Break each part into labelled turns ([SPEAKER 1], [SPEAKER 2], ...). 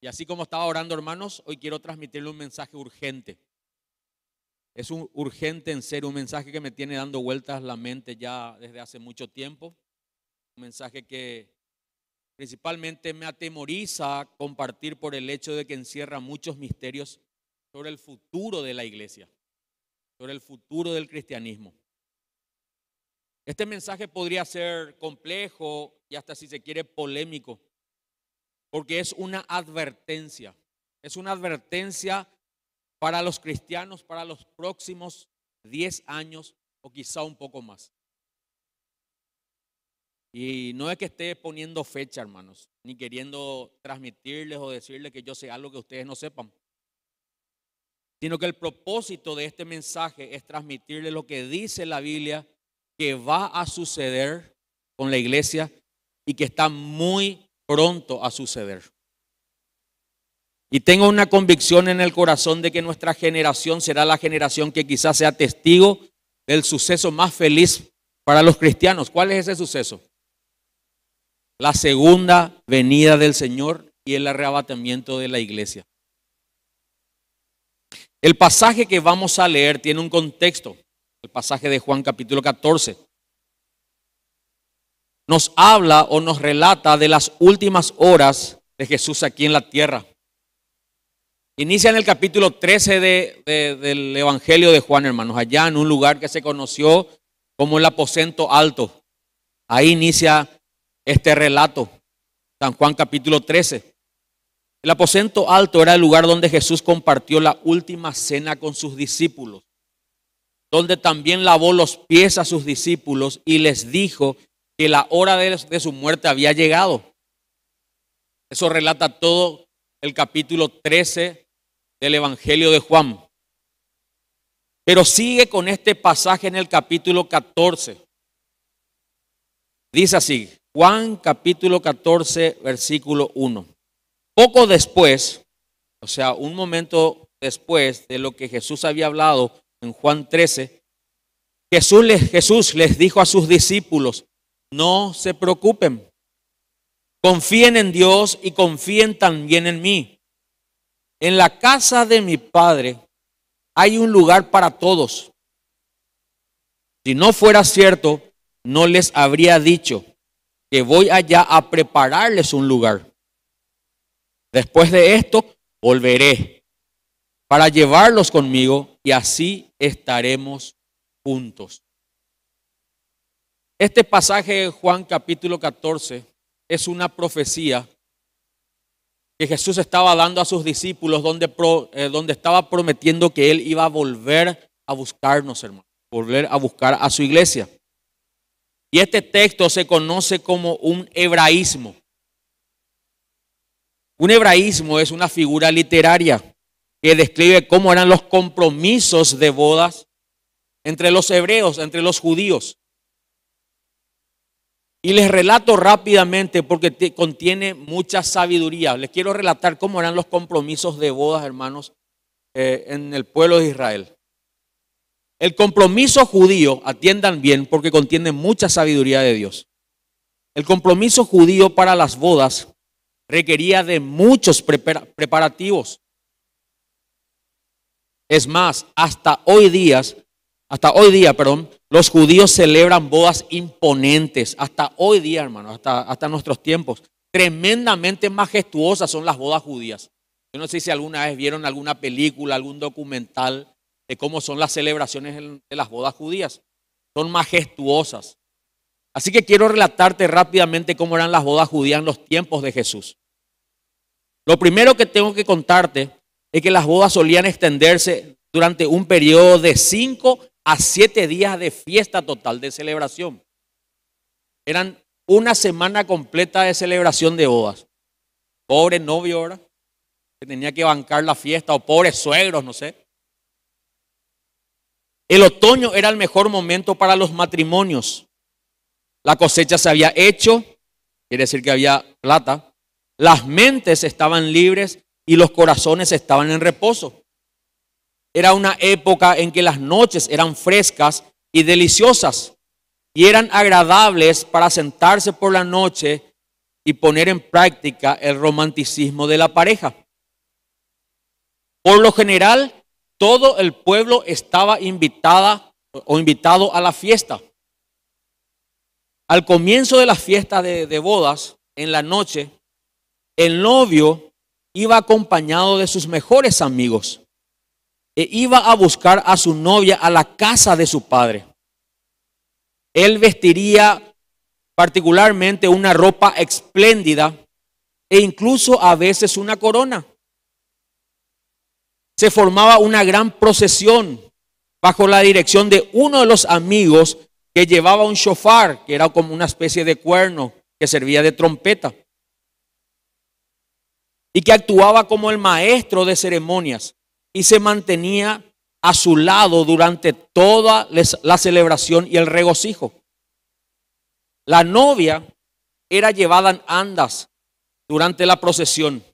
[SPEAKER 1] Y así como estaba orando, hermanos, hoy quiero transmitirle un mensaje urgente. Es un urgente en ser un mensaje que me tiene dando vueltas la mente ya desde hace mucho tiempo. Un mensaje que principalmente me atemoriza compartir por el hecho de que encierra muchos misterios sobre el futuro de la iglesia, sobre el futuro del cristianismo. Este mensaje podría ser complejo y hasta si se quiere polémico, porque es una advertencia, es una advertencia para los cristianos para los próximos 10 años o quizá un poco más. Y no es que esté poniendo fecha, hermanos, ni queriendo transmitirles o decirles que yo sé algo que ustedes no sepan, sino que el propósito de este mensaje es transmitirles lo que dice la Biblia que va a suceder con la iglesia y que está muy pronto a suceder. Y tengo una convicción en el corazón de que nuestra generación será la generación que quizás sea testigo del suceso más feliz para los cristianos. ¿Cuál es ese suceso? La segunda venida del Señor y el arrebatamiento de la iglesia. El pasaje que vamos a leer tiene un contexto, el pasaje de Juan capítulo 14 nos habla o nos relata de las últimas horas de Jesús aquí en la tierra. Inicia en el capítulo 13 del Evangelio de Juan, hermanos, allá en un lugar que se conoció como el aposento alto. Ahí inicia este relato, San Juan capítulo 13. El aposento alto era el lugar donde Jesús compartió la última cena con sus discípulos, donde también lavó los pies a sus discípulos y les dijo que la hora de, su muerte había llegado. Eso relata todo el capítulo 13 del Evangelio de Juan. Pero sigue con este pasaje en el capítulo 14. Dice así, Juan capítulo 14, versículo 1. Poco después, o sea, un momento después de lo que Jesús había hablado en Juan 13, Jesús les, Jesús les dijo a sus discípulos, no se preocupen. Confíen en Dios y confíen también en mí. En la casa de mi Padre hay un lugar para todos. Si no fuera cierto, no les habría dicho que voy allá a prepararles un lugar. Después de esto, volveré para llevarlos conmigo y así estaremos juntos. Este pasaje de Juan capítulo 14 es una profecía que Jesús estaba dando a sus discípulos donde, eh, donde estaba prometiendo que Él iba a volver a buscarnos, hermano, volver a buscar a su iglesia. Y este texto se conoce como un hebraísmo. Un hebraísmo es una figura literaria que describe cómo eran los compromisos de bodas entre los hebreos, entre los judíos. Y les relato rápidamente porque contiene mucha sabiduría. Les quiero relatar cómo eran los compromisos de bodas, hermanos, eh, en el pueblo de Israel. El compromiso judío, atiendan bien porque contiene mucha sabiduría de Dios. El compromiso judío para las bodas requería de muchos preparativos. Es más, hasta hoy día, hasta hoy día, perdón, los judíos celebran bodas imponentes, hasta hoy día, hermano, hasta, nuestros tiempos. Tremendamente majestuosas son las bodas judías. Yo no sé si alguna vez vieron alguna película, algún documental de cómo son las celebraciones de las bodas judías. Son majestuosas. Así que quiero relatarte rápidamente cómo eran las bodas judías en los tiempos de Jesús. Lo primero que tengo que contarte es que las bodas solían extenderse durante un periodo de cinco a siete días de fiesta total, de celebración. Eran una semana completa de celebración de bodas. Pobre novio ahora, que tenía que bancar la fiesta, o pobres suegros, no sé. El otoño era el mejor momento para los matrimonios. La cosecha se había hecho, quiere decir que había plata. Las mentes estaban libres y los corazones estaban en reposo. Era una época en que las noches eran frescas y deliciosas y eran agradables para sentarse por la noche y poner en práctica el romanticismo de la pareja. Por lo general, todo el pueblo estaba invitada o invitado a la fiesta. Al comienzo de la fiesta de, de bodas, en la noche, el novio iba acompañado de sus mejores amigos e iba a buscar a su novia a la casa de su padre. Él vestiría particularmente una ropa espléndida e incluso a veces una corona. Se formaba una gran procesión bajo la dirección de uno de los amigos que llevaba un shofar, que era como una especie de cuerno que servía de trompeta, y que actuaba como el maestro de ceremonias y se mantenía a su lado durante toda la celebración y el regocijo. La novia era llevada en andas durante la procesión.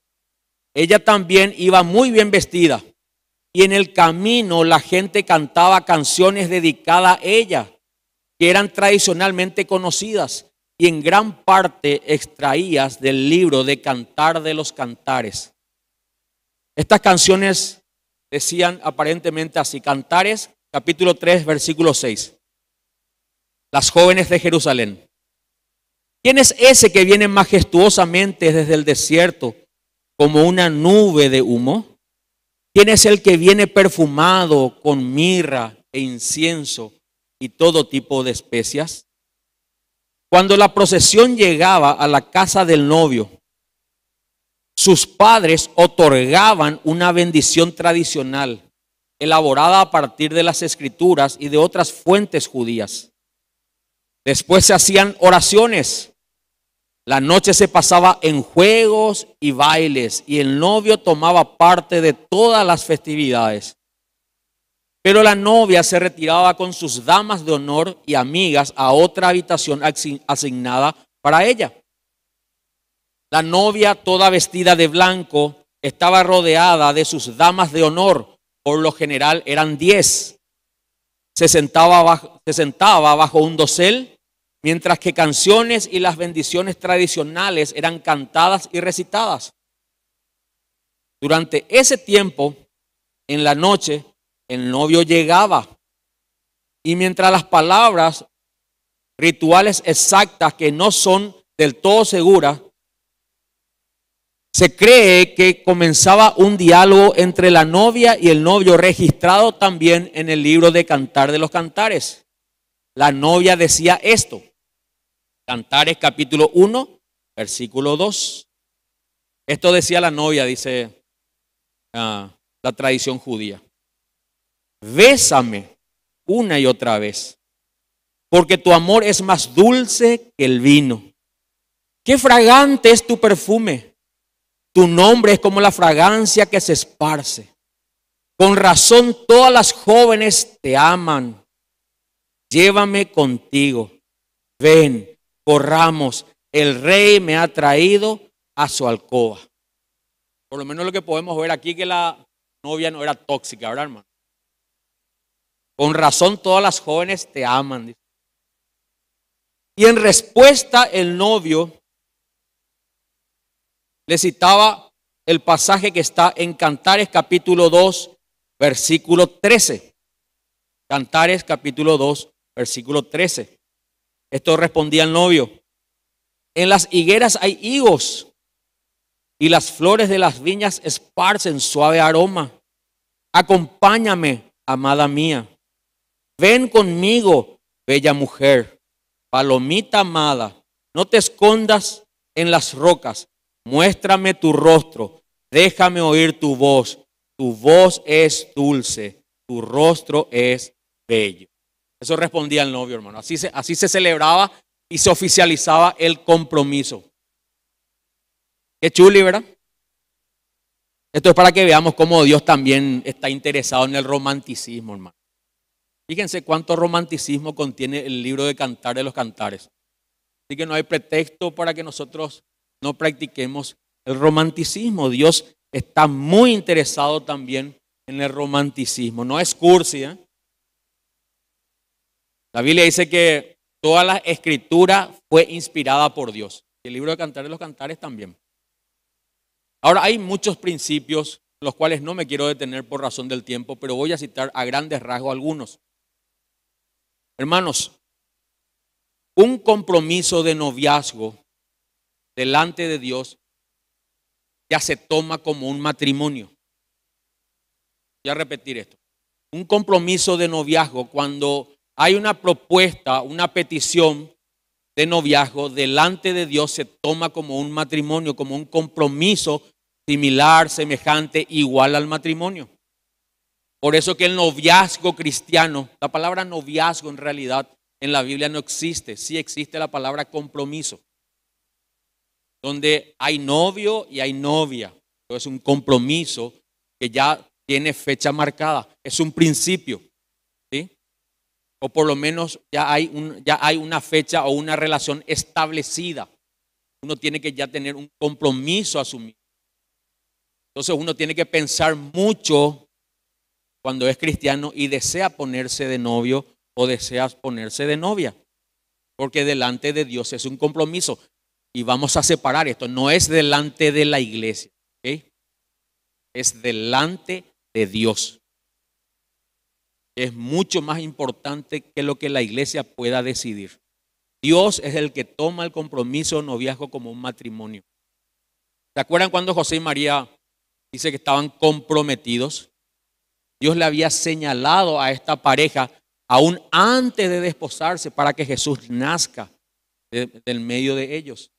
[SPEAKER 1] Ella también iba muy bien vestida. Y en el camino la gente cantaba canciones dedicadas a ella, que eran tradicionalmente conocidas y en gran parte extraídas del libro de Cantar de los Cantares. Estas canciones decían aparentemente así, Cantares capítulo 3 versículo 6. Las jóvenes de Jerusalén. ¿Quién es ese que viene majestuosamente desde el desierto como una nube de humo? ¿Quién es el que viene perfumado con mirra e incienso y todo tipo de especias? Cuando la procesión llegaba a la casa del novio, sus padres otorgaban una bendición tradicional elaborada a partir de las escrituras y de otras fuentes judías. Después se hacían oraciones la noche se pasaba en juegos y bailes y el novio tomaba parte de todas las festividades. Pero la novia se retiraba con sus damas de honor y amigas a otra habitación asignada para ella. La novia, toda vestida de blanco, estaba rodeada de sus damas de honor. Por lo general eran diez. Se sentaba bajo, se sentaba bajo un dosel mientras que canciones y las bendiciones tradicionales eran cantadas y recitadas. Durante ese tiempo, en la noche, el novio llegaba y mientras las palabras rituales exactas que no son del todo seguras, se cree que comenzaba un diálogo entre la novia y el novio registrado también en el libro de Cantar de los Cantares. La novia decía esto, Cantares capítulo 1, versículo 2. Esto decía la novia, dice ah, la tradición judía. Bésame una y otra vez, porque tu amor es más dulce que el vino. Qué fragante es tu perfume. Tu nombre es como la fragancia que se esparce. Con razón todas las jóvenes te aman. Llévame contigo. Ven, corramos, el rey me ha traído a su alcoba. Por lo menos lo que podemos ver aquí que la novia no era tóxica, ¿verdad, hermano? Con razón todas las jóvenes te aman. Y en respuesta el novio le citaba el pasaje que está en Cantares capítulo 2, versículo 13. Cantares capítulo 2, versículo 13. Esto respondía el novio. En las higueras hay higos y las flores de las viñas esparcen suave aroma. Acompáñame, amada mía. Ven conmigo, bella mujer, palomita amada. No te escondas en las rocas. Muéstrame tu rostro. Déjame oír tu voz. Tu voz es dulce. Tu rostro es bello. Eso respondía el novio, hermano. Así se, así se celebraba y se oficializaba el compromiso. Qué chuli, ¿verdad? Esto es para que veamos cómo Dios también está interesado en el romanticismo, hermano. Fíjense cuánto romanticismo contiene el libro de Cantar de los Cantares. Así que no hay pretexto para que nosotros no practiquemos el romanticismo. Dios está muy interesado también en el romanticismo. No es cursi, ¿eh? La Biblia dice que toda la escritura fue inspirada por Dios. Y el libro de Cantares de los Cantares también. Ahora, hay muchos principios, los cuales no me quiero detener por razón del tiempo, pero voy a citar a grandes rasgos algunos. Hermanos, un compromiso de noviazgo delante de Dios ya se toma como un matrimonio. Voy a repetir esto. Un compromiso de noviazgo cuando hay una propuesta, una petición de noviazgo delante de Dios se toma como un matrimonio, como un compromiso similar, semejante, igual al matrimonio. Por eso que el noviazgo cristiano, la palabra noviazgo en realidad en la Biblia no existe, sí existe la palabra compromiso, donde hay novio y hay novia. Es un compromiso que ya tiene fecha marcada, es un principio, ¿sí? O por lo menos ya hay, un, ya hay una fecha o una relación establecida. Uno tiene que ya tener un compromiso asumido. Entonces uno tiene que pensar mucho cuando es cristiano y desea ponerse de novio o deseas ponerse de novia. Porque delante de Dios es un compromiso. Y vamos a separar esto. No es delante de la iglesia. Es delante de Dios. Es mucho más importante que lo que la iglesia pueda decidir. Dios es el que toma el compromiso noviazgo como un matrimonio. ¿Se acuerdan cuando José y María dice que estaban comprometidos? Dios le había señalado a esta pareja aún antes de desposarse para que Jesús nazca del medio de ellos,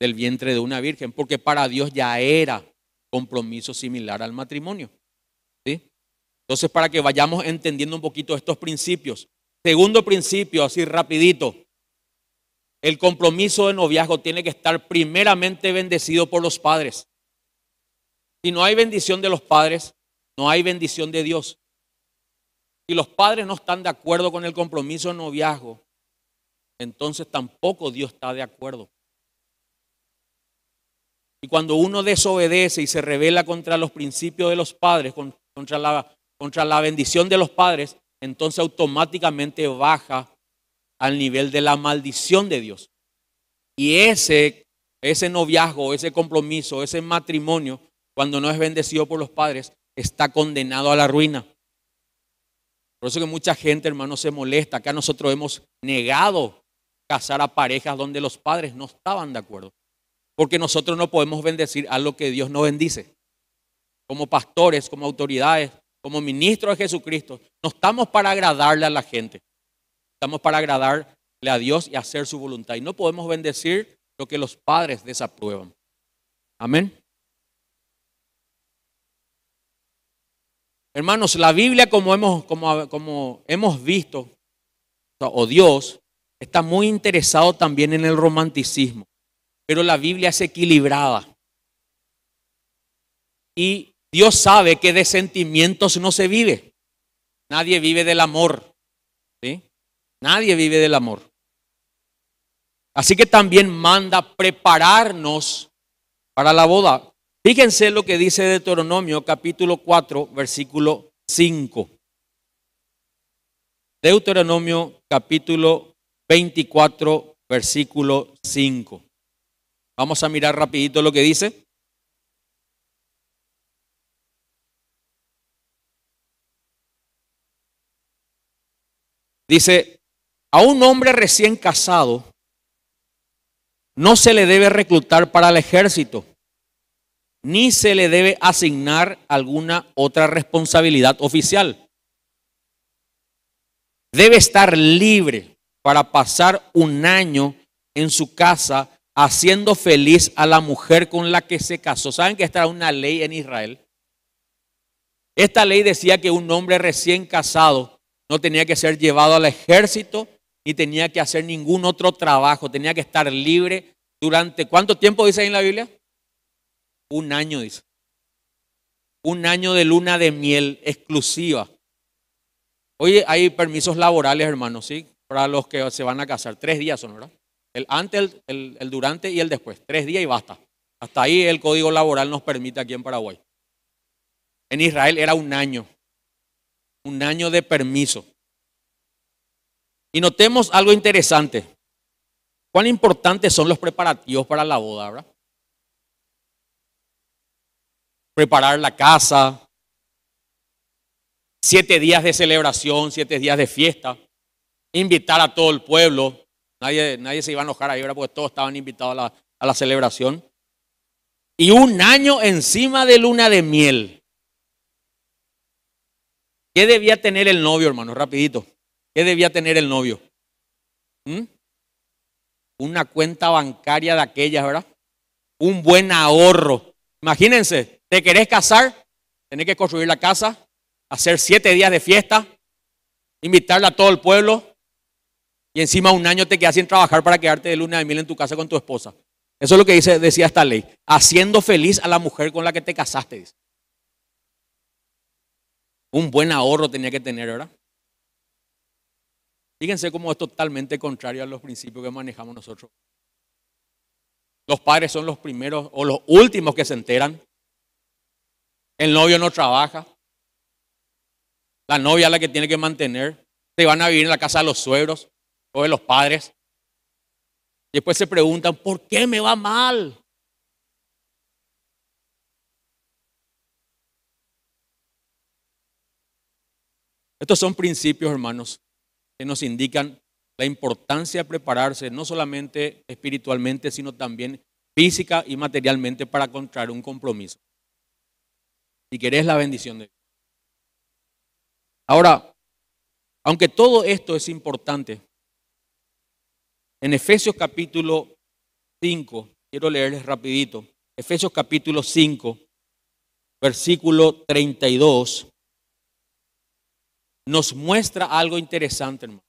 [SPEAKER 1] del vientre de una virgen, porque para Dios ya era compromiso similar al matrimonio. ¿sí? Entonces, para que vayamos entendiendo un poquito estos principios. Segundo principio, así rapidito. El compromiso de noviazgo tiene que estar primeramente bendecido por los padres. Si no hay bendición de los padres, no hay bendición de Dios. Si los padres no están de acuerdo con el compromiso de noviazgo, entonces tampoco Dios está de acuerdo. Y cuando uno desobedece y se revela contra los principios de los padres, contra la, contra la bendición de los padres, entonces automáticamente baja al nivel de la maldición de Dios. Y ese, ese noviazgo, ese compromiso, ese matrimonio, cuando no es bendecido por los padres, está condenado a la ruina. Por eso que mucha gente, hermano, se molesta. Acá nosotros hemos negado casar a parejas donde los padres no estaban de acuerdo. Porque nosotros no podemos bendecir a lo que Dios no bendice. Como pastores, como autoridades, como ministros de Jesucristo, no estamos para agradarle a la gente. Estamos para agradarle a Dios y hacer su voluntad. Y no podemos bendecir lo que los padres desaprueban. Amén. Hermanos, la Biblia como hemos, como, como hemos visto, o Dios, está muy interesado también en el romanticismo, pero la Biblia es equilibrada. Y Dios sabe que de sentimientos no se vive. Nadie vive del amor. ¿sí? Nadie vive del amor. Así que también manda prepararnos para la boda. Fíjense lo que dice Deuteronomio capítulo 4, versículo 5. Deuteronomio capítulo 24, versículo 5. Vamos a mirar rapidito lo que dice. Dice, a un hombre recién casado no se le debe reclutar para el ejército ni se le debe asignar alguna otra responsabilidad oficial. Debe estar libre para pasar un año en su casa haciendo feliz a la mujer con la que se casó. ¿Saben que esta era una ley en Israel? Esta ley decía que un hombre recién casado no tenía que ser llevado al ejército ni tenía que hacer ningún otro trabajo, tenía que estar libre durante ¿cuánto tiempo dice ahí en la Biblia? Un año, dice. Un año de luna de miel exclusiva. Oye, hay permisos laborales, hermanos, ¿sí? Para los que se van a casar. Tres días son, ¿verdad? El antes, el, el durante y el después. Tres días y basta. Hasta ahí el código laboral nos permite aquí en Paraguay. En Israel era un año. Un año de permiso. Y notemos algo interesante. cuán importantes son los preparativos para la boda, ¿verdad? Preparar la casa, siete días de celebración, siete días de fiesta, invitar a todo el pueblo. Nadie, nadie se iba a enojar ahí, ¿verdad? Porque todos estaban invitados a la, celebración. Y un año encima de luna de miel. ¿Qué debía tener el novio, hermano? Rapidito. ¿Qué debía tener el novio? ¿Mm? Una cuenta bancaria de aquellas, ¿verdad? Un buen ahorro. Imagínense, ¿te querés casar? Tenés que construir la casa, hacer siete días de fiesta, invitarle a todo el pueblo y encima un año te quedas sin trabajar para quedarte de luna de miel en tu casa con tu esposa. Eso es lo que dice, decía esta ley. Haciendo feliz a la mujer con la que te casaste. Un buen ahorro tenía que tener, ¿verdad? Fíjense cómo es totalmente contrario a los principios que manejamos nosotros. Los padres son los primeros o los últimos que se enteran. El novio no trabaja. La novia es la que tiene que mantener. Se van a vivir en la casa de los suegros o de los padres. Y después se preguntan, ¿por qué me va mal? Estos son principios, hermanos, que nos indican la importancia de prepararse, no solamente espiritualmente, sino también física y materialmente para contraer un compromiso. Si querés la bendición de Dios. Ahora, aunque todo esto es importante, en Efesios capítulo 5, quiero leerles rapidito, Efesios capítulo 5, versículo 32, nos muestra algo interesante, hermano.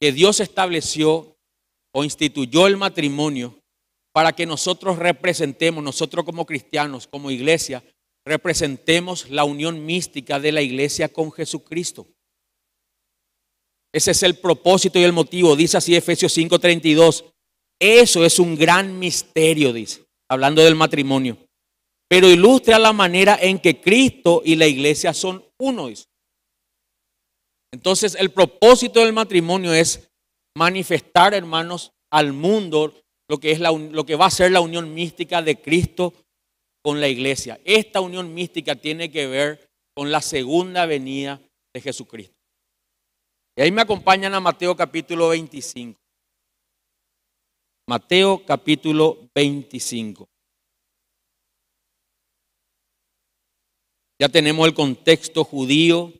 [SPEAKER 1] Que Dios estableció o instituyó el matrimonio para que nosotros representemos, nosotros como cristianos, como iglesia, representemos la unión mística de la iglesia con Jesucristo. Ese es el propósito y el motivo. Dice así Efesios 5:32. Eso es un gran misterio, dice, hablando del matrimonio. Pero ilustra la manera en que Cristo y la iglesia son uno. Entonces, el propósito del matrimonio es manifestar, hermanos, al mundo lo que, es la, lo que va a ser la unión mística de Cristo con la iglesia. Esta unión mística tiene que ver con la segunda venida de Jesucristo. Y ahí me acompañan a Mateo capítulo 25. Mateo capítulo 25. Ya tenemos el contexto judío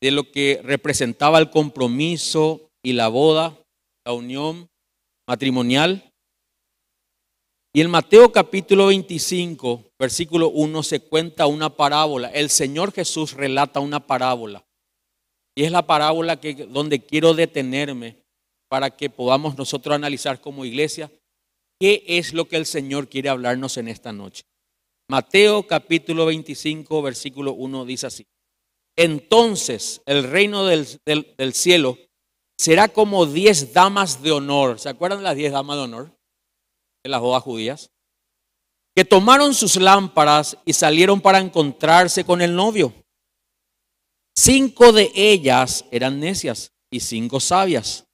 [SPEAKER 1] de lo que representaba el compromiso y la boda, la unión matrimonial. Y en Mateo capítulo 25, versículo 1, se cuenta una parábola. El Señor Jesús relata una parábola. Y es la parábola que, donde quiero detenerme para que podamos nosotros analizar como iglesia qué es lo que el Señor quiere hablarnos en esta noche. Mateo capítulo 25, versículo 1 dice así. Entonces el reino del, del cielo será como diez damas de honor. ¿Se acuerdan de las diez damas de honor? De las bodas judías. Que tomaron sus lámparas y salieron para encontrarse con el novio. Cinco de ellas eran necias y cinco sabias.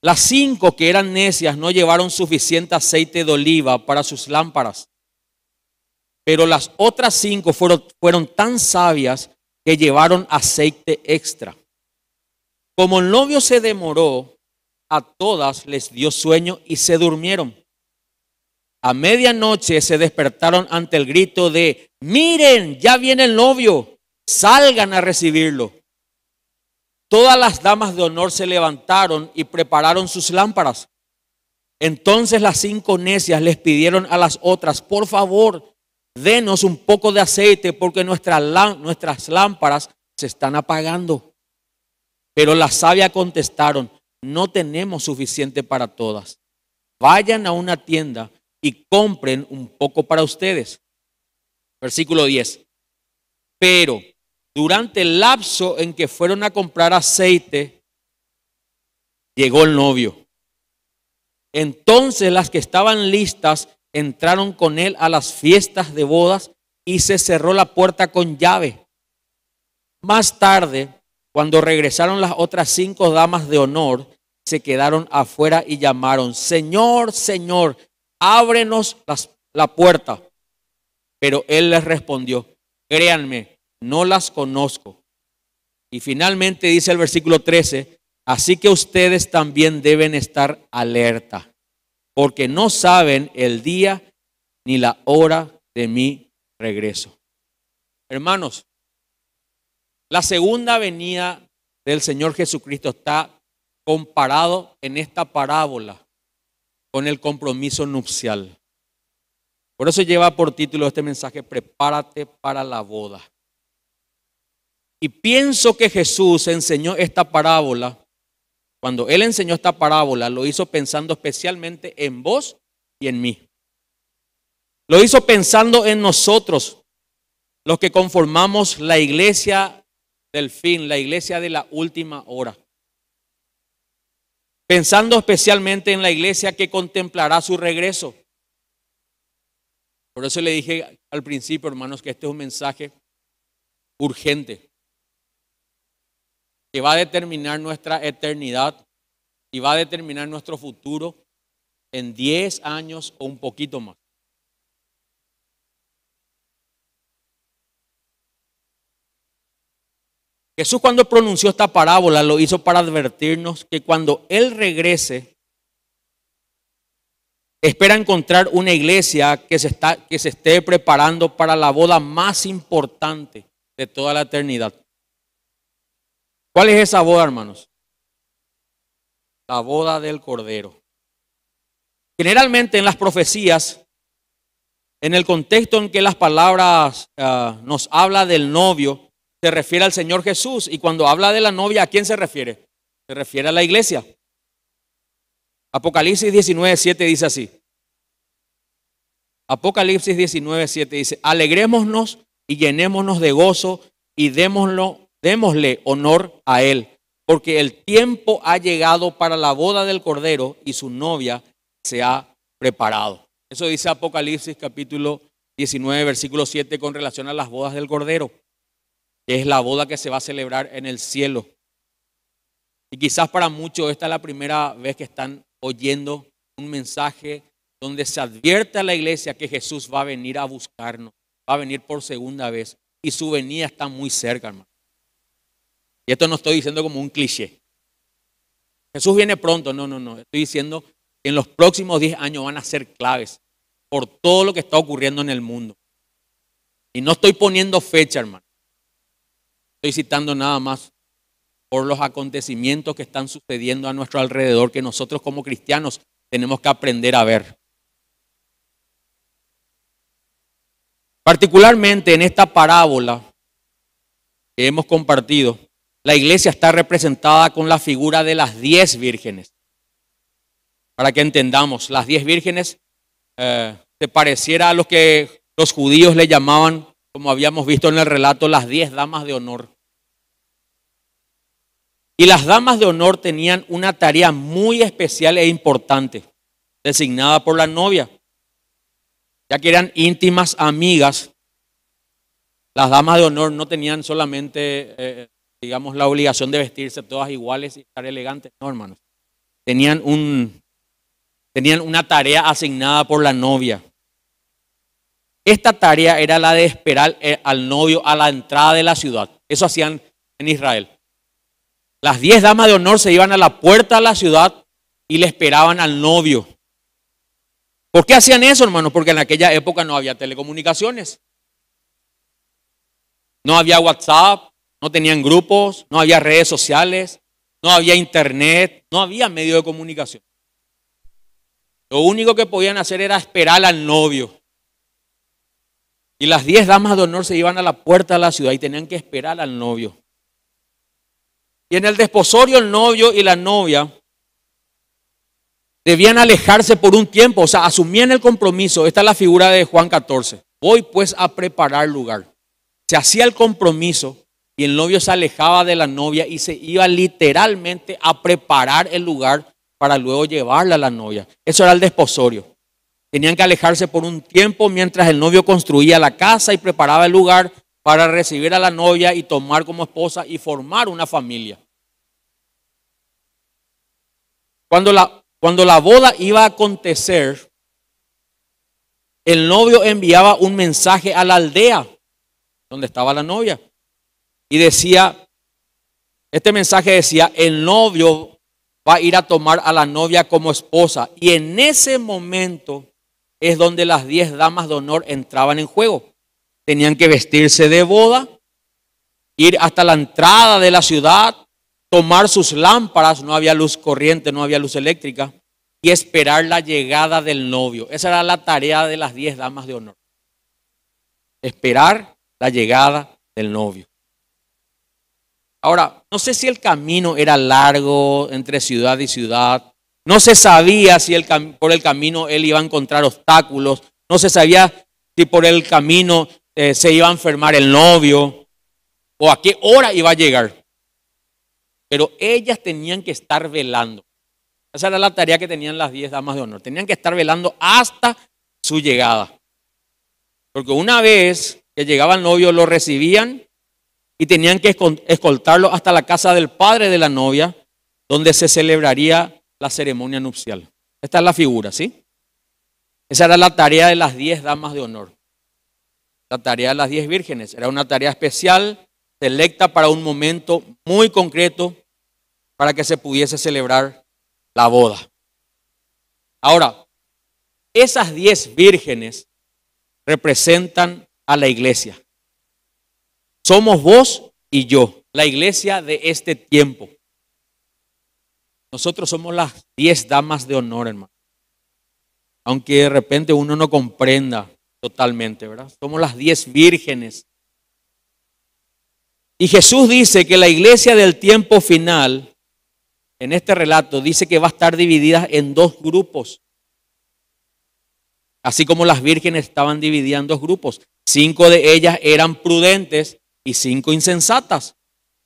[SPEAKER 1] Las cinco que eran necias no llevaron suficiente aceite de oliva para sus lámparas. Pero las otras cinco fueron, fueron tan sabias que llevaron aceite extra. Como el novio se demoró, a todas les dio sueño y se durmieron. A medianoche se despertaron ante el grito de, miren, ya viene el novio salgan a recibirlo. Todas las damas de honor se levantaron y prepararon sus lámparas. Entonces las cinco necias les pidieron a las otras, por favor, denos un poco de aceite porque nuestras, lámparas se están apagando. Pero las sabias contestaron, no tenemos suficiente para todas. Vayan a una tienda y compren un poco para ustedes. Versículo 10. Pero durante el lapso en que fueron a comprar aceite, llegó el novio. Entonces las que estaban listas entraron con él a las fiestas de bodas y se cerró la puerta con llave. Más tarde, Cuando regresaron las otras cinco damas de honor, se quedaron afuera y llamaron, Señor, Señor, ábrenos la puerta. Pero él les respondió, créanme, no las conozco. Y finalmente dice el versículo 13, así que ustedes también deben estar alerta, porque no saben el día ni la hora de mi regreso. Hermanos, la segunda venida del Señor Jesucristo está comparado en esta parábola con el compromiso nupcial. Por eso lleva por título este mensaje, prepárate para la boda. Y pienso que Jesús enseñó esta parábola, cuando Él enseñó esta parábola, lo hizo pensando especialmente en vos y en mí. Lo hizo pensando en nosotros, los que conformamos la iglesia del fin, la iglesia de la última hora pensando especialmente en la iglesia que contemplará su regreso. Por eso le dije al principio, hermanos, que este es un mensaje urgente, que va a determinar nuestra eternidad y va a determinar nuestro futuro en 10 años o un poquito más. Jesús cuando pronunció esta parábola lo hizo para advertirnos que cuando Él regrese, espera encontrar una iglesia que se, está, que se esté preparando para la boda más importante de toda la eternidad. ¿Cuál es esa boda, hermanos? La boda del Cordero. Generalmente en las profecías, en el contexto en que las palabras ah, nos habla del novio, se refiere al Señor Jesús. Y cuando habla de la novia, ¿a quién se refiere? Se refiere a la iglesia. Apocalipsis 19, 7 dice así. Apocalipsis 19, 7 dice, alegrémonos y llenémonos de gozo y démoslo, démosle honor a Él, porque el tiempo ha llegado para la boda del Cordero y su novia se ha preparado. Eso dice Apocalipsis capítulo 19, versículo 7 con relación a las bodas del Cordero es la boda que se va a celebrar en el cielo. Y quizás para muchos esta es la primera vez que están oyendo un mensaje donde se advierte a la iglesia que Jesús va a venir a buscarnos, va a venir por segunda vez y su venida está muy cerca, hermano. Y esto no estoy diciendo como un cliché. Jesús viene pronto, no, no, no. Estoy diciendo que en los próximos 10 años van a ser claves por todo lo que está ocurriendo en el mundo. Y no estoy poniendo fecha, hermano. Estoy citando nada más por los acontecimientos que están sucediendo a nuestro alrededor que nosotros como cristianos tenemos que aprender a ver. Particularmente en esta parábola que hemos compartido, la iglesia está representada con la figura de las diez vírgenes. Para que entendamos, las diez vírgenes eh, se pareciera a lo que los judíos le llamaban como habíamos visto en el relato, las diez damas de honor. Y las damas de honor tenían una tarea muy especial e importante, designada por la novia, ya que eran íntimas amigas. Las damas de honor no tenían solamente, eh, digamos, la obligación de vestirse todas iguales y estar elegantes, no, hermanos. Tenían, un, tenían una tarea asignada por la novia. Esta tarea era la de esperar eh, al novio a la entrada de la ciudad. Eso hacían en Israel. Las diez damas de honor se iban a la puerta de la ciudad y le esperaban al novio. ¿Por qué hacían eso, hermano? Porque en aquella época no había telecomunicaciones. No había WhatsApp, no tenían grupos, no había redes sociales, no había internet, no había medio de comunicación. Lo único que podían hacer era esperar al novio. Y las diez damas de honor se iban a la puerta de la ciudad y tenían que esperar al novio. Y en el desposorio el novio y la novia debían alejarse por un tiempo, o sea, asumían el compromiso. Esta es la figura de Juan 14. Voy pues a preparar lugar. Se hacía el compromiso y el novio se alejaba de la novia y se iba literalmente a preparar el lugar para luego llevarla a la novia. Eso era el desposorio. Tenían que alejarse por un tiempo mientras el novio construía la casa y preparaba el lugar para recibir a la novia y tomar como esposa y formar una familia. Cuando la, cuando la boda iba a acontecer, el novio enviaba un mensaje a la aldea donde estaba la novia y decía, este mensaje decía, el novio va a ir a tomar a la novia como esposa y en ese momento es donde las diez damas de honor entraban en juego. Tenían que vestirse de boda, ir hasta la entrada de la ciudad, tomar sus lámparas, no había luz corriente, no había luz eléctrica, y esperar la llegada del novio. Esa era la tarea de las diez damas de honor. Esperar la llegada del novio. Ahora, no sé si el camino era largo entre ciudad y ciudad. No se sabía si por el camino él iba a encontrar obstáculos. No se sabía si por el camino eh, se iba a enfermar el novio o a qué hora iba a llegar. Pero ellas tenían que estar velando. Esa era la tarea que tenían las diez damas de honor. Tenían que estar velando hasta su llegada. Porque una vez que llegaba el novio, lo recibían y tenían que escoltarlo hasta la casa del padre de la novia, donde se celebraría la ceremonia nupcial. Esta es la figura, ¿sí? Esa era la tarea de las diez damas de honor. La tarea de las diez vírgenes. Era una tarea especial, selecta para un momento muy concreto para que se pudiese celebrar la boda. Ahora, esas diez vírgenes representan a la iglesia. Somos vos y yo, la iglesia de este tiempo. Nosotros somos las diez damas de honor, hermano. Aunque de repente uno no comprenda totalmente, ¿verdad? Somos las diez vírgenes. Y Jesús dice que la iglesia del tiempo final, en este relato, dice que va a estar dividida en dos grupos. Así como las vírgenes estaban divididas en dos grupos. Cinco de ellas eran prudentes y cinco insensatas.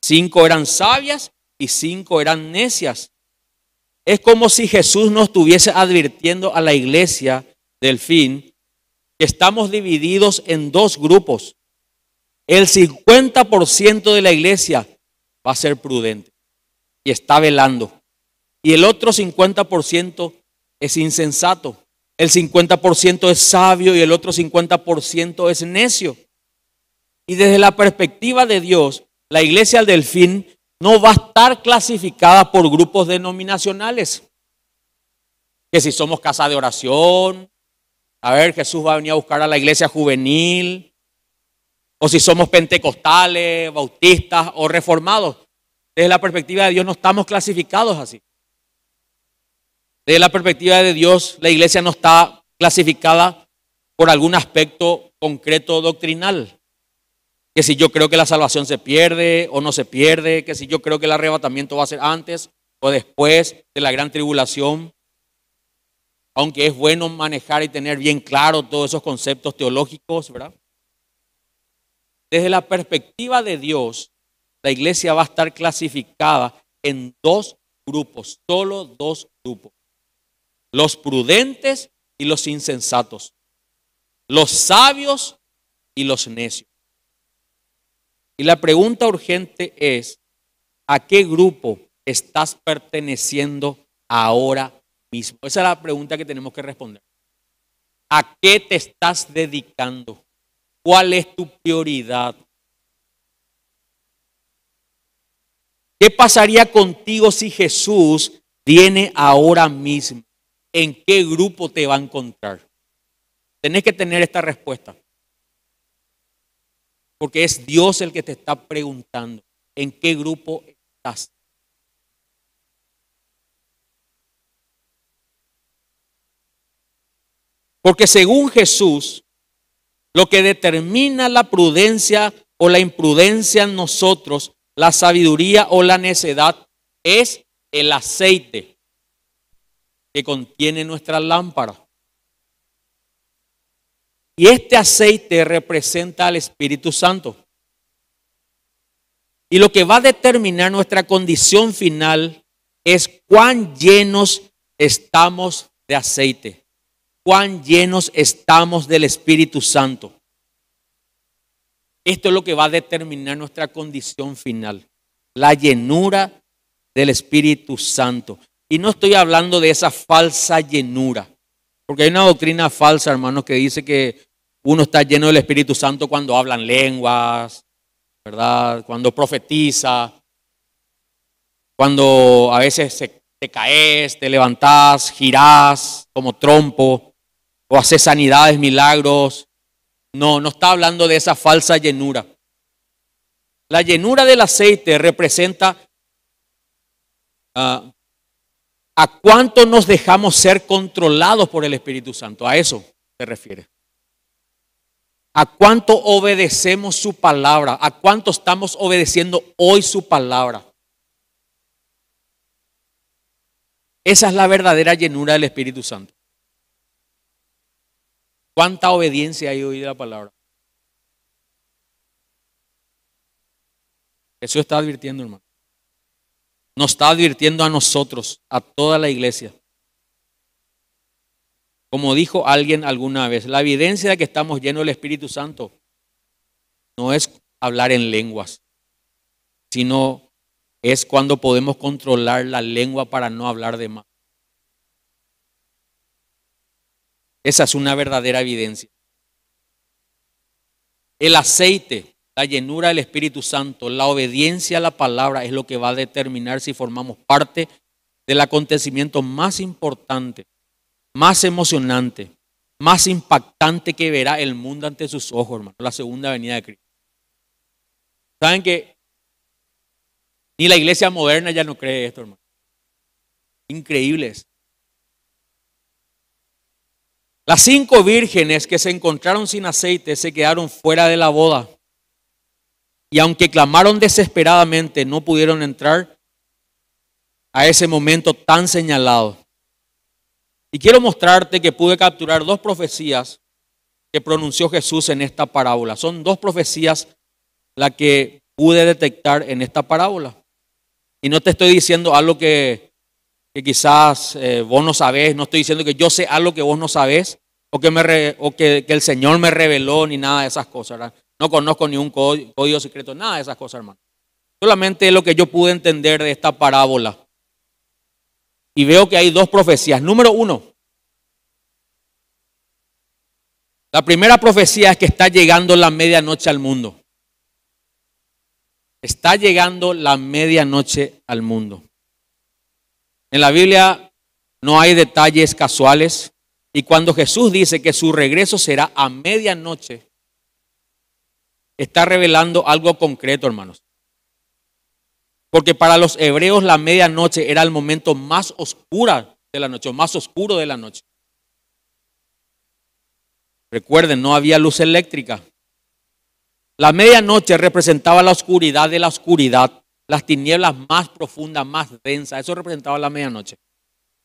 [SPEAKER 1] Cinco eran sabias y cinco eran necias. Es como si Jesús nos estuviese advirtiendo a la iglesia del fin que estamos divididos en dos grupos. El 50% de la iglesia va a ser prudente y está velando. Y el otro 50% es insensato. El 50% es sabio y el otro 50% es necio. Y desde la perspectiva de Dios, la iglesia del fin no va a estar clasificada por grupos denominacionales. Que si somos casa de oración, a ver, Jesús va a venir a buscar a la iglesia juvenil, o si somos pentecostales, bautistas o reformados. Desde la perspectiva de Dios no estamos clasificados así. Desde la perspectiva de Dios, la iglesia no está clasificada por algún aspecto concreto doctrinal que si yo creo que la salvación se pierde o no se pierde, que si yo creo que el arrebatamiento va a ser antes o después de la gran tribulación. Aunque es bueno manejar y tener bien claro todos esos conceptos teológicos, ¿verdad? Desde la perspectiva de Dios, la iglesia va a estar clasificada en dos grupos, solo dos grupos. Los prudentes y los insensatos. Los sabios y los necios. Y la pregunta urgente es, ¿a qué grupo estás perteneciendo ahora mismo? Esa es la pregunta que tenemos que responder. ¿A qué te estás dedicando? ¿Cuál es tu prioridad? ¿Qué pasaría contigo si Jesús viene ahora mismo? ¿En qué grupo te va a encontrar? Tenés que tener esta respuesta. Porque es Dios el que te está preguntando en qué grupo estás. Porque según Jesús, lo que determina la prudencia o la imprudencia en nosotros, la sabiduría o la necedad, es el aceite que contiene nuestra lámpara. Y este aceite representa al Espíritu Santo. Y lo que va a determinar nuestra condición final es cuán llenos estamos de aceite, cuán llenos estamos del Espíritu Santo. Esto es lo que va a determinar nuestra condición final. La llenura del Espíritu Santo. Y no estoy hablando de esa falsa llenura. Porque hay una doctrina falsa, hermanos, que dice que uno está lleno del Espíritu Santo cuando hablan lenguas, ¿verdad? Cuando profetiza, cuando a veces te caes, te levantás, girás como trompo, o haces sanidades, milagros. No, no está hablando de esa falsa llenura. La llenura del aceite representa ah, a cuánto nos dejamos ser controlados por el Espíritu Santo. A eso se refiere. A cuánto obedecemos su palabra. A cuánto estamos obedeciendo hoy su palabra. Esa es la verdadera llenura del Espíritu Santo. ¿Cuánta obediencia hay hoy de la palabra? Eso está advirtiendo, hermano. Nos está advirtiendo a nosotros, a toda la iglesia. Como dijo alguien alguna vez, la evidencia de que estamos llenos del Espíritu Santo no es hablar en lenguas, sino es cuando podemos controlar la lengua para no hablar de más. Esa es una verdadera evidencia. El aceite, la llenura del Espíritu Santo, la obediencia a la palabra es lo que va a determinar si formamos parte del acontecimiento más importante, más emocionante, más impactante que verá el mundo ante sus ojos, hermano, la segunda venida de Cristo. ¿Saben que ni la iglesia moderna ya no cree esto, hermano. Increíbles. Las cinco vírgenes que se encontraron sin aceite se quedaron fuera de la boda. Y aunque clamaron desesperadamente, no pudieron entrar a ese momento tan señalado. Y quiero mostrarte que pude capturar dos profecías que pronunció Jesús en esta parábola. Son dos profecías las que pude detectar en esta parábola. Y no te estoy diciendo algo que, quizás eh, vos no sabés, no estoy diciendo que yo sé algo que vos no sabés o que, me o que, el Señor me reveló ni nada de esas cosas. No conozco ni un código, secreto, nada de esas cosas, hermano. Solamente lo que yo pude entender de esta parábola. Y veo que hay dos profecías. Número uno, la primera profecía es que está llegando la medianoche al mundo. Está llegando la medianoche al mundo. En la Biblia no hay detalles casuales y cuando Jesús dice que su regreso será a medianoche, está revelando algo concreto, hermanos. Porque para los hebreos la medianoche era el momento más oscuro de la noche, o más oscuro de la noche. Recuerden, no había luz eléctrica. La medianoche representaba la oscuridad de la oscuridad, las tinieblas más profundas, más densas. Eso representaba la medianoche.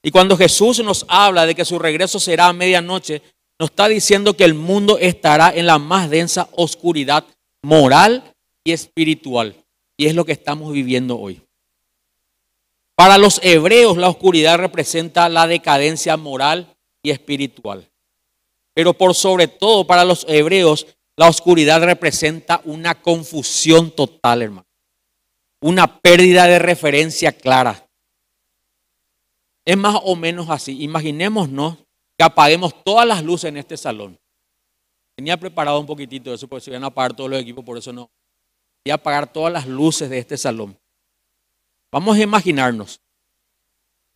[SPEAKER 1] Y cuando Jesús nos habla de que su regreso será a medianoche, nos está diciendo que el mundo estará en la más densa oscuridad moral y espiritual. Y es lo que estamos viviendo hoy. Para los hebreos la oscuridad representa la decadencia moral y espiritual. Pero por sobre todo para los hebreos la oscuridad representa una confusión total, hermano. Una pérdida de referencia clara. Es más o menos así. Imaginémonos que apaguemos todas las luces en este salón. Tenía preparado un poquitito de eso porque se iban a apagar todos los equipos, por eso no. Voy a apagar todas las luces de este salón. Vamos a imaginarnos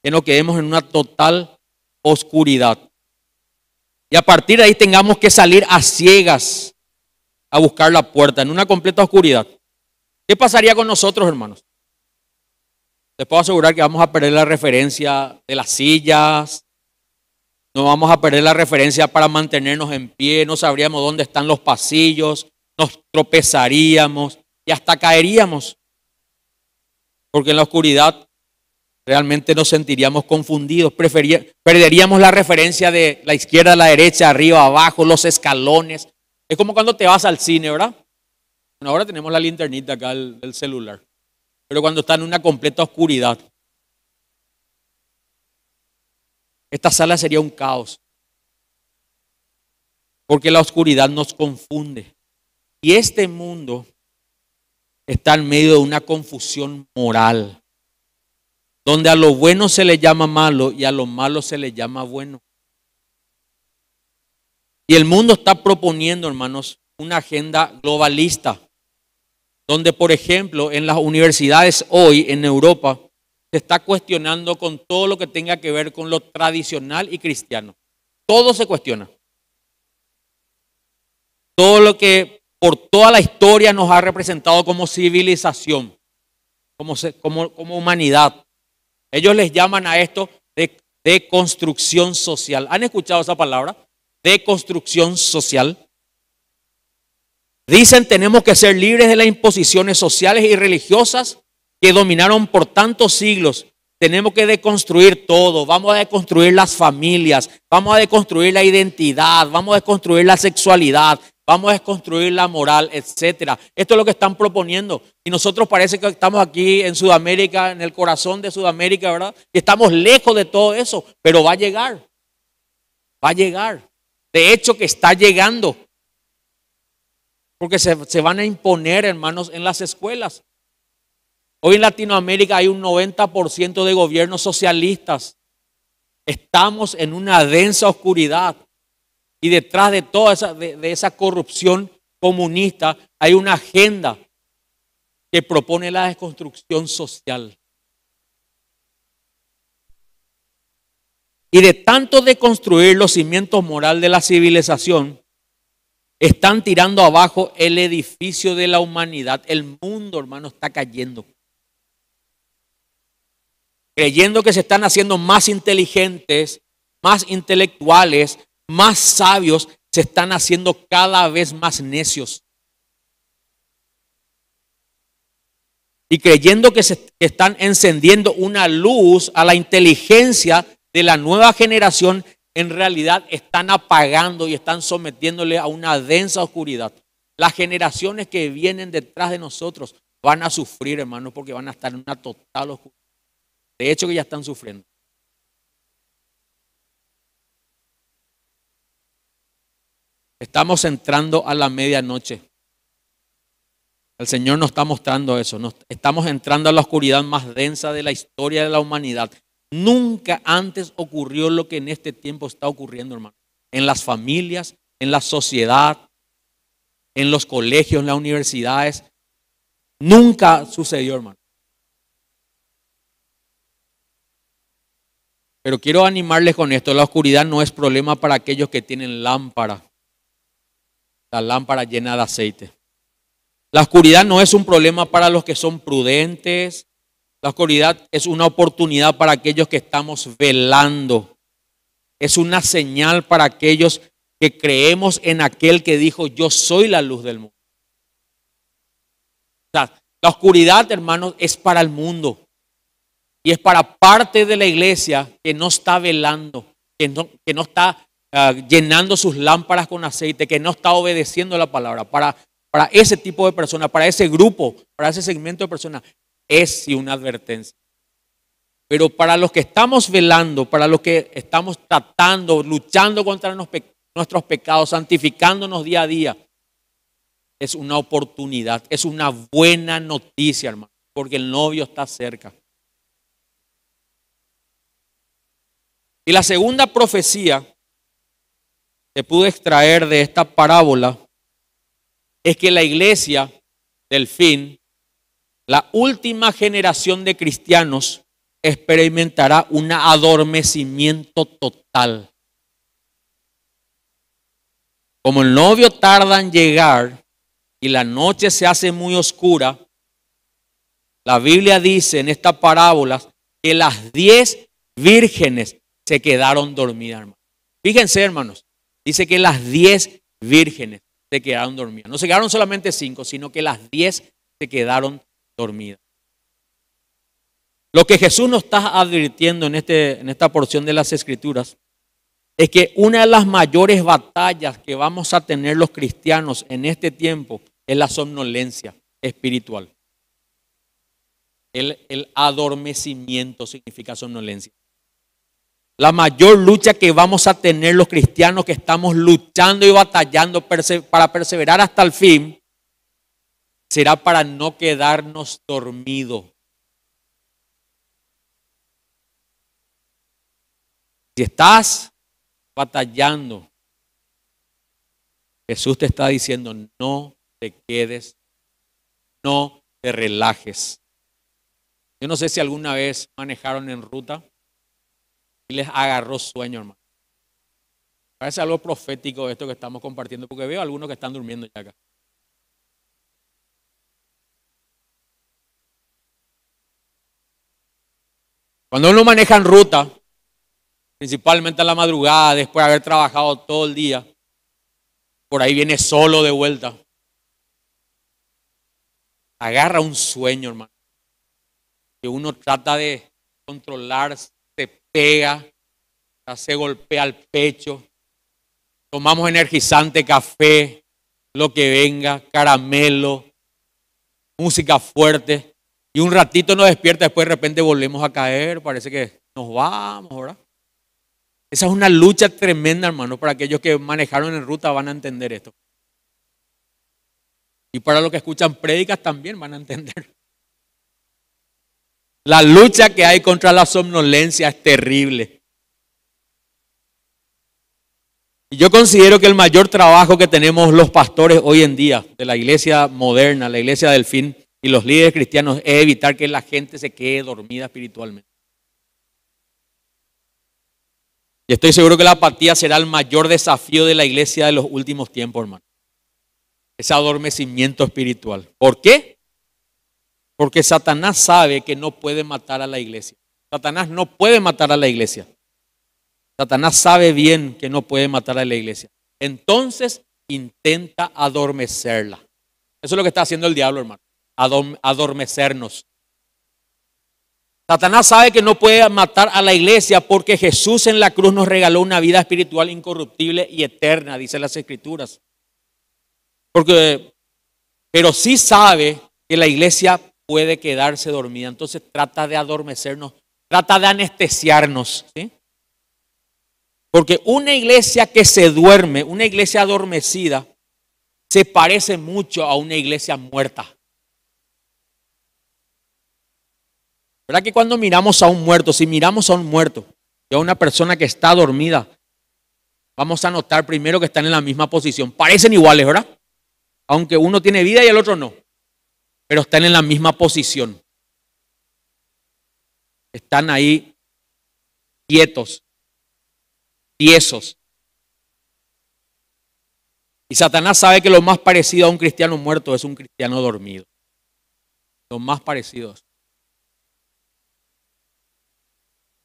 [SPEAKER 1] que nos quedemos en una total oscuridad. Y a partir de ahí tengamos que salir a ciegas a buscar la puerta en una completa oscuridad. ¿Qué pasaría con nosotros, hermanos? Les puedo asegurar que vamos a perder la referencia de las sillas, no vamos a perder la referencia para mantenernos en pie, no sabríamos dónde están los pasillos, nos tropezaríamos y hasta caeríamos. Porque en la oscuridad realmente nos sentiríamos confundidos, perderíamos la referencia de la izquierda a la derecha, arriba, abajo, los escalones, es como cuando te vas al cine, ¿verdad? Bueno, ahora tenemos la linternita acá del, celular. Pero cuando está en una completa oscuridad, esta sala sería un caos. Porque la oscuridad nos confunde. Y este mundo está en medio de una confusión moral, donde a lo bueno se le llama malo y a lo malo se le llama bueno. Y el mundo está proponiendo, hermanos, una agenda globalista, donde, por ejemplo, en las universidades hoy en Europa se está cuestionando con todo lo que tenga que ver con lo tradicional y cristiano. Todo se cuestiona. Todo lo que por toda la historia nos ha representado como civilización, como, como, humanidad. Ellos les llaman a esto de, de construcción social. ¿Han escuchado esa palabra? De construcción social. Dicen tenemos que ser libres de las imposiciones sociales y religiosas que dominaron por tantos siglos. Tenemos que deconstruir todo. Vamos a deconstruir las familias. Vamos a deconstruir la identidad. Vamos a deconstruir la sexualidad. Vamos a deconstruir la moral, etcétera. Esto es lo que están proponiendo. Y nosotros parece que estamos aquí en Sudamérica, en el corazón de Sudamérica, ¿verdad? Y estamos lejos de todo eso. Pero va a llegar. Va a llegar. De hecho, que está llegando. Porque se, se van a imponer, hermanos, en las escuelas. Hoy en Latinoamérica hay un 90% de gobiernos socialistas. Estamos en una densa oscuridad. Y detrás de toda esa, de, esa corrupción comunista hay una agenda que propone la desconstrucción social. Y de tanto deconstruir los cimientos moral de la civilización, están tirando abajo el edificio de la humanidad. El mundo, hermano, está cayendo. Creyendo que se están haciendo más inteligentes, más intelectuales, más sabios, se están haciendo cada vez más necios. Y creyendo que se están encendiendo una luz a la inteligencia de la nueva generación en realidad están apagando y están sometiéndole a una densa oscuridad. Las generaciones que vienen detrás de nosotros van a sufrir, hermanos, porque van a estar en una total oscuridad. De hecho, que ya están sufriendo. Estamos entrando a la medianoche. El Señor nos está mostrando eso. estamos entrando a la oscuridad más densa de la historia de la humanidad. Nunca antes ocurrió lo que en este tiempo está ocurriendo, hermano. En las familias, en la sociedad, en los colegios, en las universidades. Nunca sucedió, hermano. Pero quiero animarles con esto. La oscuridad no es problema para aquellos que tienen lámpara. La lámpara llena de aceite. La oscuridad no es un problema para los que son prudentes, la oscuridad es una oportunidad para aquellos que estamos velando. Es una señal para aquellos que creemos en aquel que dijo, yo soy la luz del mundo. la oscuridad, hermanos, es para el mundo. Y es para parte de la iglesia que no está velando, que no, que no está ah, llenando sus lámparas con aceite, que no está obedeciendo la palabra. Para, para ese tipo de personas, para ese grupo, para ese segmento de personas, es una advertencia. Pero para los que estamos velando, para los que estamos tratando, luchando contra nuestros pecados, santificándonos día a día, es una oportunidad, es una buena noticia, hermano, porque el novio está cerca. Y la segunda profecía que pude extraer de esta parábola es que la iglesia del fin la última generación de cristianos experimentará un adormecimiento total. Como el novio tarda en llegar y la noche se hace muy oscura, la Biblia dice en esta parábola que las diez vírgenes se quedaron dormidas, Fíjense, hermanos, dice que las diez vírgenes se quedaron dormidas. No se quedaron solamente cinco, sino que las diez se quedaron dormidas dormida. Lo que Jesús nos está advirtiendo en, este, en esta porción de las Escrituras es que una de las mayores batallas que vamos a tener los cristianos en este tiempo es la somnolencia espiritual. El, el adormecimiento significa somnolencia. La mayor lucha que vamos a tener los cristianos que estamos luchando y batallando para perseverar hasta el fin será para no quedarnos dormidos. Si estás batallando, Jesús te está diciendo, no te quedes, no te relajes. Yo no sé si alguna vez manejaron en ruta y les agarró sueño, hermano. Parece algo profético esto que estamos compartiendo, porque veo algunos que están durmiendo ya acá. Cuando uno maneja en ruta, principalmente a la madrugada, después de haber trabajado todo el día, por ahí viene solo de vuelta. Agarra un sueño, hermano que uno trata de controlar, se pega, se golpea al pecho. Tomamos energizante, café, lo que venga, caramelo, música fuerte. Y un ratito nos despierta, después de repente volvemos a caer, parece que nos vamos, ¿verdad? Esa es una lucha tremenda, hermano, para aquellos que manejaron en ruta van a entender esto. Y para los que escuchan prédicas también van a entender. La lucha que hay contra la somnolencia es terrible. Y yo considero que el mayor trabajo que tenemos los pastores hoy en día de la iglesia moderna, la iglesia del fin y los líderes cristianos es evitar que la gente se quede dormida espiritualmente. Y estoy seguro que la apatía será el mayor desafío de la iglesia de los últimos tiempos, hermano. Ese adormecimiento espiritual. ¿Por qué? Porque Satanás sabe que no puede matar a la iglesia. Satanás no puede matar a la iglesia. Satanás sabe bien que no puede matar a la iglesia. Entonces intenta adormecerla. Eso es lo que está haciendo el diablo, hermano. Adormecernos. Satanás sabe que no puede matar a la iglesia porque Jesús en la cruz nos regaló una vida espiritual incorruptible y eterna, dice las escrituras. Porque, pero sí sabe que la iglesia puede quedarse dormida. Entonces trata de adormecernos, trata de anestesiarnos. ¿sí? Porque una iglesia que se duerme, una iglesia adormecida, se parece mucho a una iglesia muerta. ¿Verdad que cuando miramos a un muerto, si miramos a un muerto y a una persona que está dormida, vamos a notar primero que están en la misma posición. Parecen iguales, ¿verdad? Aunque uno tiene vida y el otro no pero están en la misma posición. Están ahí quietos, tiesos. Y Satanás sabe que lo más parecido a un cristiano muerto es un cristiano dormido. Lo más parecidos.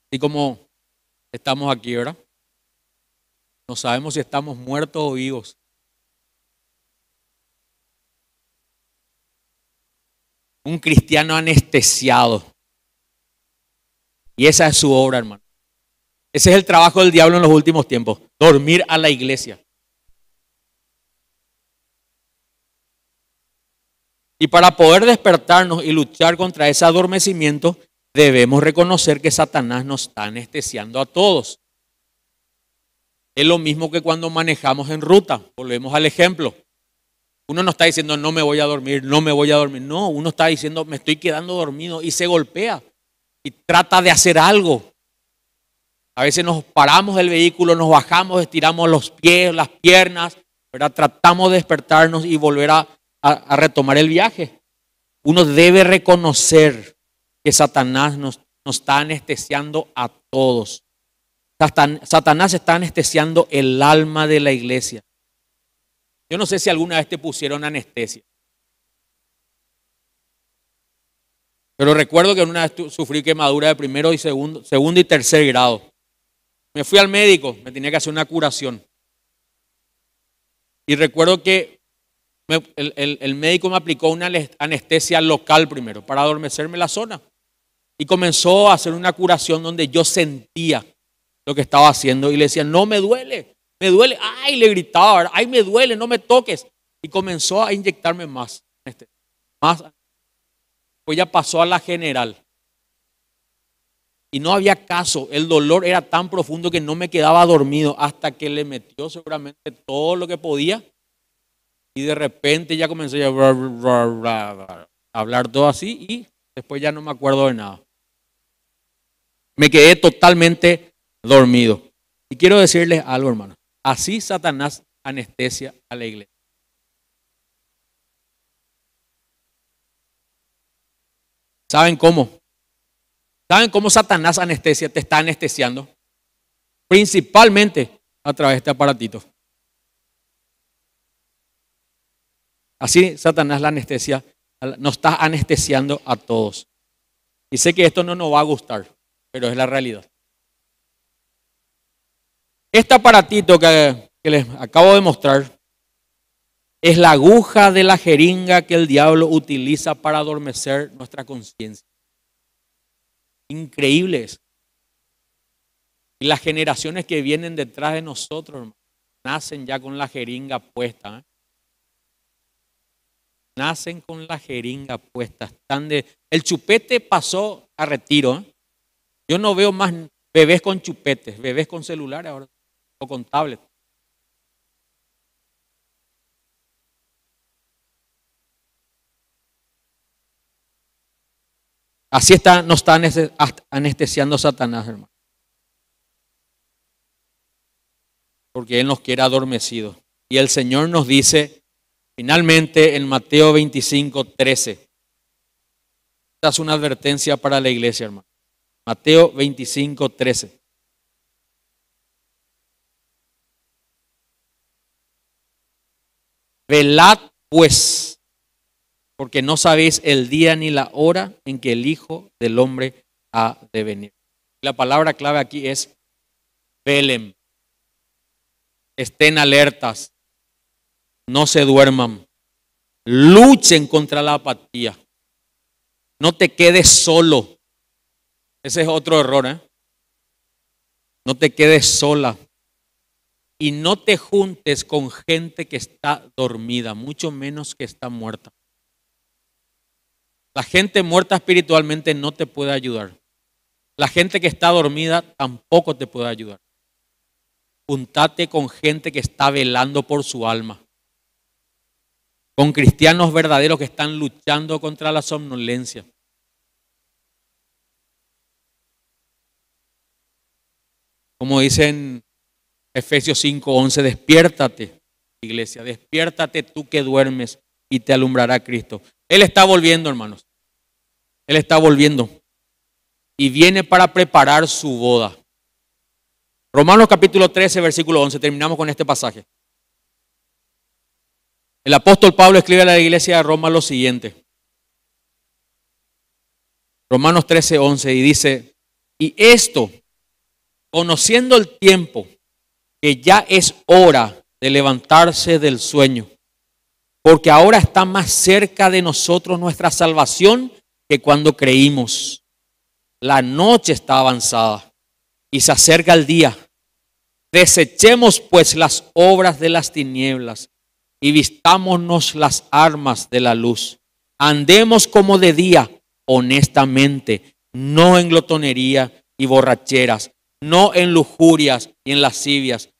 [SPEAKER 1] Así como estamos aquí, ¿verdad? No sabemos si estamos muertos o vivos. Un cristiano anestesiado. Y esa es su obra, hermano. Ese es el trabajo del diablo en los últimos tiempos, dormir a la iglesia. Y para poder despertarnos y luchar contra ese adormecimiento, debemos reconocer que Satanás nos está anestesiando a todos. Es lo mismo que cuando manejamos en ruta. Volvemos al ejemplo. Uno no está diciendo no me voy a dormir, no me voy a dormir. No, uno está diciendo me estoy quedando dormido y se golpea y trata de hacer algo. A veces nos paramos del vehículo, nos bajamos, estiramos los pies, las piernas, ¿verdad? tratamos de despertarnos y volver a, retomar el viaje. Uno debe reconocer que Satanás nos, nos está anestesiando a todos. Satanás está anestesiando el alma de la iglesia. Yo no sé si alguna vez te pusieron anestesia. Pero recuerdo que una vez sufrí quemadura de primero y segundo, segundo y tercer grado. Me fui al médico, me tenía que hacer una curación. Y recuerdo que el, el, médico me aplicó una anestesia local primero para adormecerme la zona. Y comenzó a hacer una curación donde yo sentía lo que estaba haciendo y le decía, no me duele, me duele, ay, le gritaba, ay, me duele, no me toques. Y comenzó a inyectarme más. Este, más. Pues ya pasó a la general. Y no había caso, el dolor era tan profundo que no me quedaba dormido hasta que le metió seguramente todo lo que podía. Y de repente ya comencé a hablar todo así y después ya no me acuerdo de nada. Me quedé totalmente dormido. Y quiero decirles algo, hermano. Así Satanás anestesia a la iglesia. ¿Saben cómo? ¿Saben cómo Satanás anestesia, te está anestesiando? Principalmente a través de este aparatito. Así Satanás la anestesia, nos está anestesiando a todos. Y sé que esto no nos va a gustar, pero es la realidad. Este aparatito que, les acabo de mostrar es la aguja de la jeringa que el diablo utiliza para adormecer nuestra conciencia. Increíble. Y las generaciones que vienen detrás de nosotros nacen ya con la jeringa puesta. ¿eh? Nacen con la jeringa puesta. El chupete pasó a retiro. ¿eh? Yo no veo más bebés con chupetes, bebés con celulares ahora o. Así está, nos está anestesiando Satanás, hermano. Porque Él nos quiere adormecidos. Y el Señor nos dice, finalmente en Mateo 25, 13. Esta es una advertencia para la iglesia, hermano. Mateo 25, 13. Velad pues porque no sabéis el día ni la hora en que el Hijo del Hombre ha de venir. La palabra clave aquí es velen. Estén alertas, no se duerman, luchen contra la apatía. No te quedes solo. Ese es otro error. ¿eh? No te quedes sola. Y no te juntes con gente que está dormida, mucho menos que está muerta. La gente muerta espiritualmente no te puede ayudar. La gente que está dormida tampoco te puede ayudar. Juntate con gente que está velando por su alma. Con cristianos verdaderos que están luchando contra la somnolencia. Como dice en Efesios 5:11, despiértate, iglesia, despiértate tú que duermes y te alumbrará Cristo. Él está volviendo, hermanos. Él está volviendo y viene para preparar su boda. Romanos capítulo 13, versículo 11. Terminamos con este pasaje. El apóstol Pablo escribe a la iglesia de Roma lo siguiente. Romanos 13, 11 y dice, y esto, conociendo el tiempo, que ya es hora de levantarse del sueño, porque ahora está más cerca de nosotros nuestra salvación que cuando creímos. La noche está avanzada y se acerca el día. Desechemos pues las obras de las tinieblas y vistámonos las armas de la luz. Andemos como de día, honestamente, no en glotonería y borracheras, no en lujurias y en lascivias,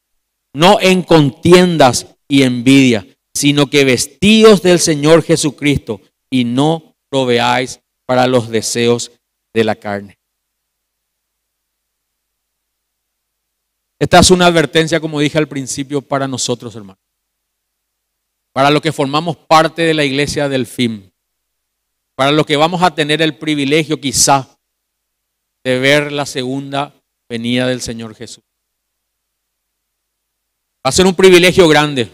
[SPEAKER 1] no en contiendas y envidia, sino que vestidos del Señor Jesucristo y no proveáis para los deseos de la carne. Esta es una advertencia, como dije al principio, para nosotros, hermanos. Para los que formamos parte de la iglesia del fin. Para los que vamos a tener el privilegio quizá de ver la segunda venida del Señor Jesús. Va a ser un privilegio grande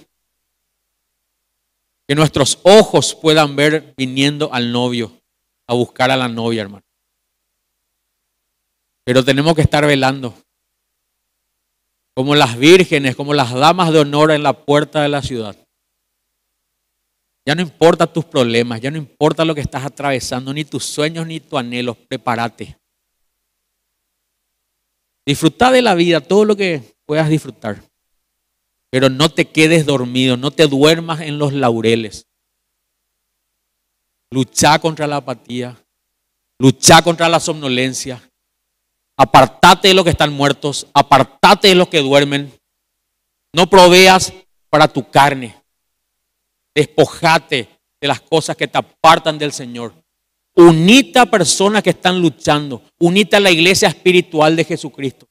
[SPEAKER 1] que nuestros ojos puedan ver viniendo al novio a buscar a la novia, hermano. Pero tenemos que estar velando. Como las vírgenes, como las damas de honor en la puerta de la ciudad. Ya no importa tus problemas, ya no importa lo que estás atravesando, ni tus sueños, ni tus anhelos, prepárate. Disfruta de la vida, todo lo que puedas disfrutar. Pero no te quedes dormido, no te duermas en los laureles. Lucha contra la apatía. Lucha contra la somnolencia. Apartate de los que están muertos. Apartate de los que duermen. No proveas para tu carne. Despojate de las cosas que te apartan del Señor. Unite a personas que están luchando. Unite a la iglesia espiritual de Jesucristo.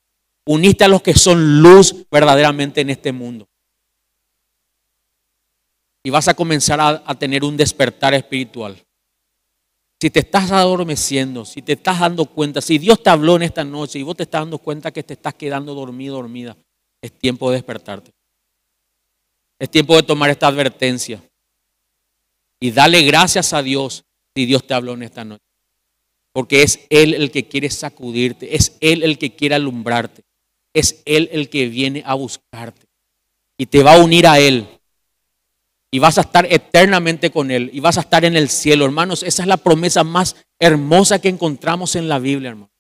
[SPEAKER 1] Unite a los que son luz verdaderamente en este mundo. Y vas a comenzar a, tener un despertar espiritual. Si te estás adormeciendo, si te estás dando cuenta, si Dios te habló en esta noche y vos te estás dando cuenta que te estás quedando dormido, dormida, es tiempo de despertarte. Es tiempo de tomar esta advertencia. Y dale gracias a Dios si Dios te habló en esta noche. Porque es Él el que quiere sacudirte, es Él el que quiere alumbrarte, es Él el que viene a buscarte. Y te va a unir a Él. Y vas a estar eternamente con Él. Y vas a estar en el cielo, hermanos. Esa es la promesa más hermosa que encontramos en la Biblia, hermano.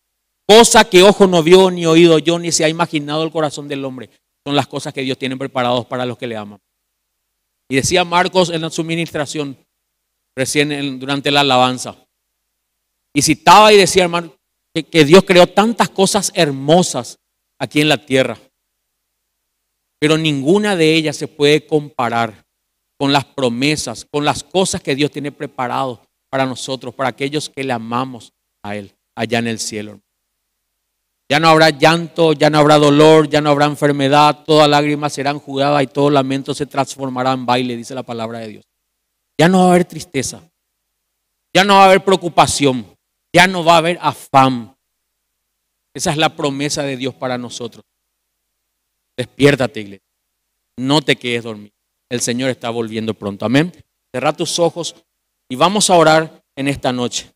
[SPEAKER 1] Cosa que ojo no vio, ni oído yo, ni se ha imaginado el corazón del hombre. Son las cosas que Dios tiene preparados para los que le aman. Y decía Marcos en su ministración, recién durante la alabanza. Y citaba y decía, hermano, que Dios creó tantas cosas hermosas aquí en la tierra. Pero ninguna de ellas se puede comparar con las promesas, con las cosas que Dios tiene preparado para nosotros, para aquellos que le amamos a Él allá en el cielo. Ya no habrá llanto, ya no habrá dolor, ya no habrá enfermedad, toda lágrima será enjugada y todo lamento se transformará en baile, dice la palabra de Dios. Ya no va a haber tristeza, ya no va a haber preocupación, ya no va a haber afán. Esa es la promesa de Dios para nosotros. Despiértate, iglesia. No te quedes dormido. El Señor está volviendo pronto. Amén. Cerra tus ojos y vamos a orar en esta noche.